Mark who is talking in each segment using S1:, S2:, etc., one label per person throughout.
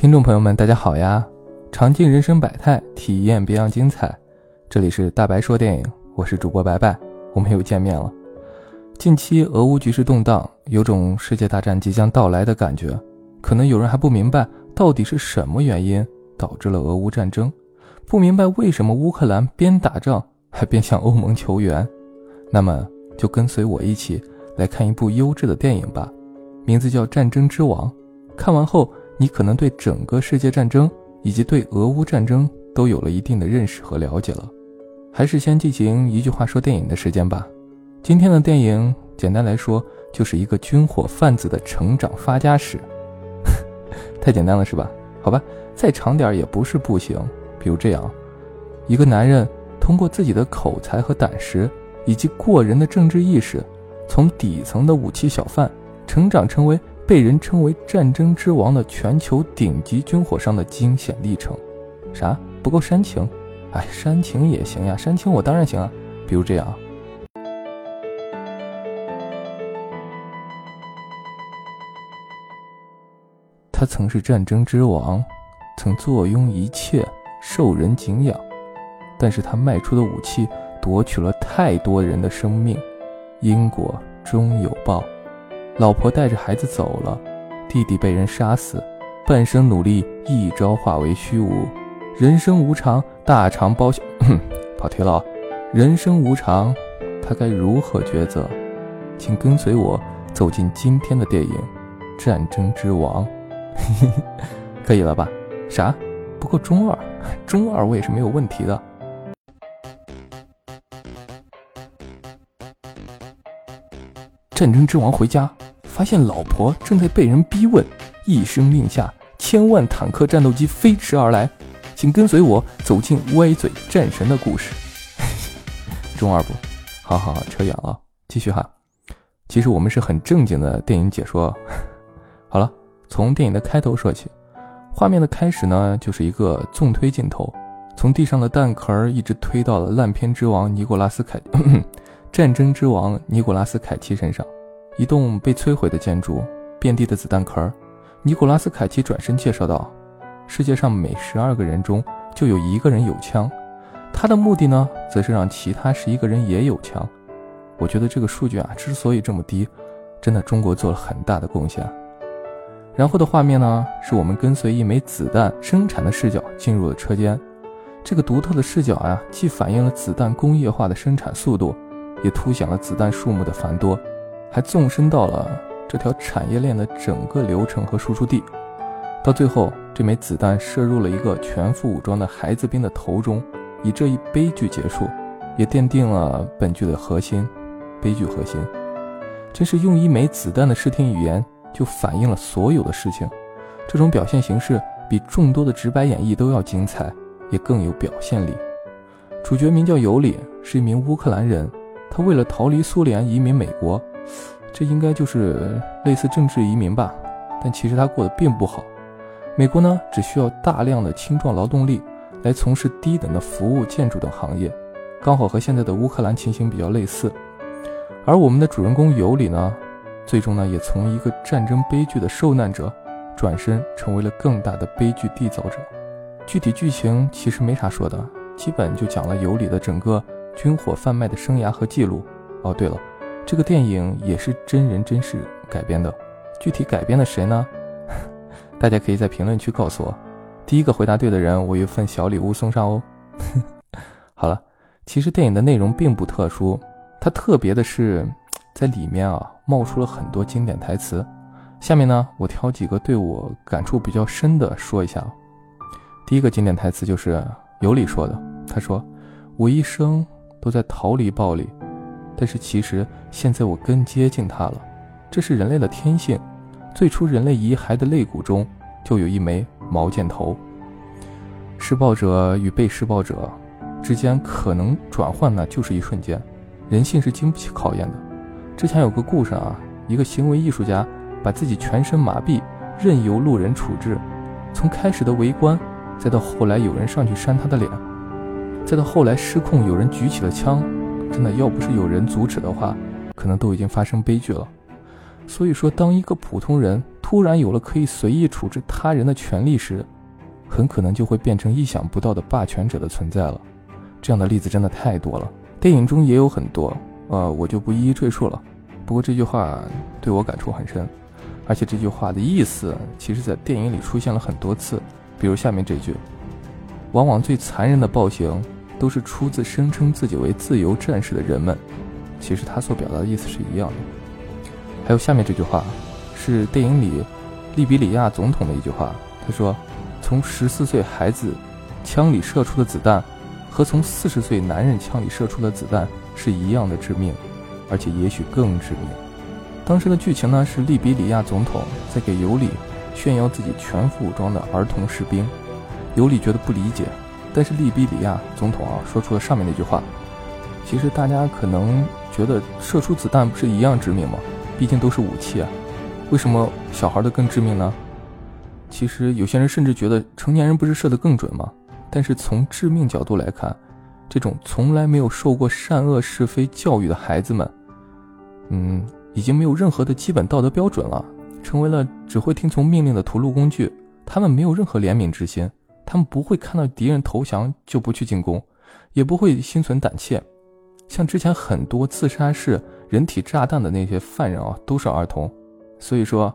S1: 听众朋友们，大家好呀！尝尽人生百态，体验别样精彩。这里是大白说电影，我是主播白白，我们又见面了。近期俄乌局势动荡，有种世界大战即将到来的感觉。可能有人还不明白到底是什么原因导致了俄乌战争，不明白为什么乌克兰边打仗还边向欧盟求援。那么就跟随我一起来看一部优质的电影吧，名字叫《战争之王》。看完后。你可能对整个世界战争以及对俄乌战争都有了一定的认识和了解了，还是先进行一句话说电影的时间吧。今天的电影简单来说就是一个军火贩子的成长发家史，太简单了是吧？好吧，再长点也不是不行。比如这样，一个男人通过自己的口才和胆识，以及过人的政治意识，从底层的武器小贩成长成为。被人称为“战争之王”的全球顶级军火商的惊险历程，啥不够煽情？哎，煽情也行呀，煽情我当然行啊。比如这样，他曾是战争之王，曾坐拥一切，受人敬仰，但是他卖出的武器夺取了太多人的生命，因果终有报。老婆带着孩子走了，弟弟被人杀死，半生努力一朝化为虚无，人生无常，大肠包小，跑题了，人生无常，他该如何抉择？请跟随我走进今天的电影《战争之王》，可以了吧？啥？不够中二？中二我也是没有问题的。战争之王回家。发现老婆正在被人逼问，一声令下，千万坦克战斗机飞驰而来，请跟随我走进歪嘴战神的故事。中二不？好好好，扯远了，继续哈。其实我们是很正经的电影解说。好了，从电影的开头说起，画面的开始呢，就是一个纵推镜头，从地上的弹壳一直推到了烂片之王尼古拉斯凯，战争之王尼古拉斯凯奇身上。一栋被摧毁的建筑，遍地的子弹壳。尼古拉斯凯奇转身介绍道：“世界上每十二个人中就有一个人有枪，他的目的呢，则是让其他十一个人也有枪。”我觉得这个数据啊，之所以这么低，真的中国做了很大的贡献。然后的画面呢，是我们跟随一枚子弹生产的视角进入了车间。这个独特的视角啊，既反映了子弹工业化的生产速度，也凸显了子弹数目的繁多。还纵深到了这条产业链的整个流程和输出地，到最后，这枚子弹射入了一个全副武装的孩子兵的头中，以这一悲剧结束，也奠定了本剧的核心——悲剧核心。真是用一枚子弹的视听语言就反映了所有的事情，这种表现形式比众多的直白演绎都要精彩，也更有表现力。主角名叫尤里，是一名乌克兰人，他为了逃离苏联，移民美国。这应该就是类似政治移民吧，但其实他过得并不好。美国呢，只需要大量的青壮劳动力来从事低等的服务、建筑等行业，刚好和现在的乌克兰情形比较类似。而我们的主人公尤里呢，最终呢，也从一个战争悲剧的受难者，转身成为了更大的悲剧缔造者。具体剧情其实没啥说的，基本就讲了尤里的整个军火贩卖的生涯和记录。哦，对了。这个电影也是真人真事改编的，具体改编的谁呢？大家可以在评论区告诉我。第一个回答对的人，我有份小礼物送上哦。好了，其实电影的内容并不特殊，它特别的是在里面啊冒出了很多经典台词。下面呢，我挑几个对我感触比较深的说一下。第一个经典台词就是尤里说的，他说：“我一生都在逃离暴力。”但是其实现在我更接近它了，这是人类的天性。最初人类遗骸的肋骨中就有一枚毛箭头。施暴者与被施暴者之间可能转换呢，就是一瞬间。人性是经不起考验的。之前有个故事啊，一个行为艺术家把自己全身麻痹，任由路人处置，从开始的围观，再到后来有人上去扇他的脸，再到后来失控，有人举起了枪。真的要不是有人阻止的话，可能都已经发生悲剧了。所以说，当一个普通人突然有了可以随意处置他人的权利时，很可能就会变成意想不到的霸权者的存在了。这样的例子真的太多了，电影中也有很多，呃，我就不一一赘述了。不过这句话对我感触很深，而且这句话的意思，其实在电影里出现了很多次。比如下面这句：“往往最残忍的暴行，都是出自声称自己为自由战士的人们。”其实他所表达的意思是一样的。还有下面这句话，是电影里利比里亚总统的一句话。他说：“从十四岁孩子枪里射出的子弹，和从四十岁男人枪里射出的子弹是一样的致命，而且也许更致命。”当时的剧情呢，是利比里亚总统在给尤里炫耀自己全副武装的儿童士兵。尤里觉得不理解，但是利比里亚总统啊说出了上面那句话。其实大家可能觉得射出子弹不是一样致命吗？毕竟都是武器啊，为什么小孩的更致命呢？其实有些人甚至觉得成年人不是射得更准吗？但是从致命角度来看，这种从来没有受过善恶是非教育的孩子们，嗯，已经没有任何的基本道德标准了，成为了只会听从命令的屠戮工具。他们没有任何怜悯之心，他们不会看到敌人投降就不去进攻，也不会心存胆怯。像之前很多自杀式人体炸弹的那些犯人啊，都是儿童，所以说，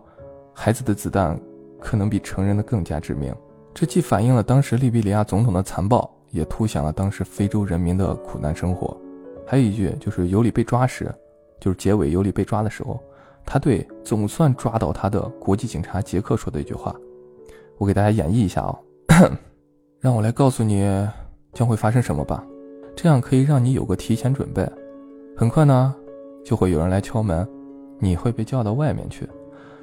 S1: 孩子的子弹可能比成人的更加致命。这既反映了当时利比里亚总统的残暴，也凸显了当时非洲人民的苦难生活。还有一句，就是尤里被抓时，就是结尾尤里被抓的时候，他对总算抓到他的国际警察杰克说的一句话，我给大家演绎一下啊，让我来告诉你将会发生什么吧。这样可以让你有个提前准备。很快呢，就会有人来敲门，你会被叫到外面去。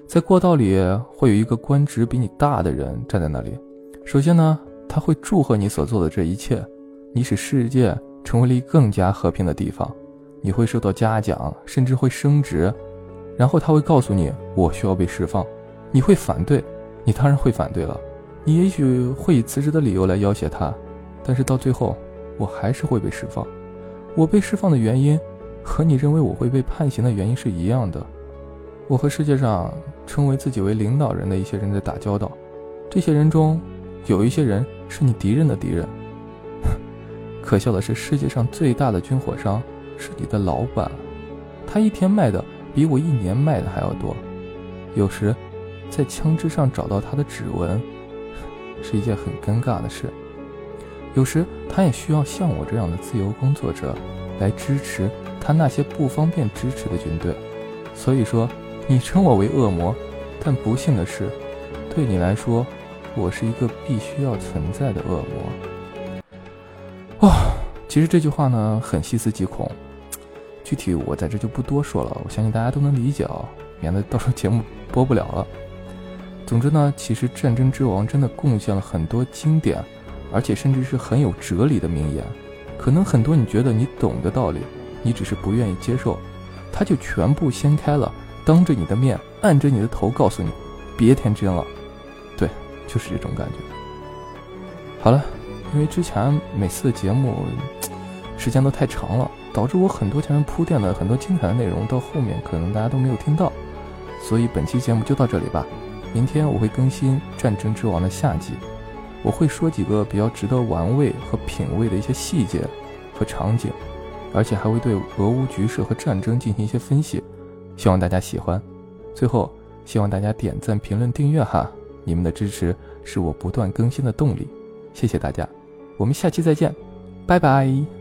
S1: 在过道里会有一个官职比你大的人站在那里。首先呢，他会祝贺你所做的这一切，你使世界成为了一更加和平的地方。你会受到嘉奖，甚至会升职。然后他会告诉你，我需要被释放。你会反对，你当然会反对了。你也许会以辞职的理由来要挟他，但是到最后。我还是会被释放。我被释放的原因，和你认为我会被判刑的原因是一样的。我和世界上称为自己为领导人的一些人在打交道，这些人中，有一些人是你敌人的敌人。可笑的是，世界上最大的军火商是你的老板，他一天卖的比我一年卖的还要多。有时，在枪支上找到他的指纹，是一件很尴尬的事。有时他也需要像我这样的自由工作者来支持他那些不方便支持的军队。所以说，你称我为恶魔，但不幸的是，对你来说，我是一个必须要存在的恶魔。哦，其实这句话呢很细思极恐，具体我在这就不多说了，我相信大家都能理解啊，免得到时候节目播不了了。总之呢，其实《战争之王》真的贡献了很多经典。而且甚至是很有哲理的名言，可能很多你觉得你懂的道理，你只是不愿意接受，他就全部掀开了，当着你的面，按着你的头，告诉你，别天真了。对，就是这种感觉。好了，因为之前每次的节目时间都太长了，导致我很多前面铺垫的很多精彩的内容到后面可能大家都没有听到，所以本期节目就到这里吧。明天我会更新《战争之王》的下集。我会说几个比较值得玩味和品味的一些细节和场景，而且还会对俄乌局势和战争进行一些分析，希望大家喜欢。最后，希望大家点赞、评论、订阅哈，你们的支持是我不断更新的动力，谢谢大家，我们下期再见，拜拜。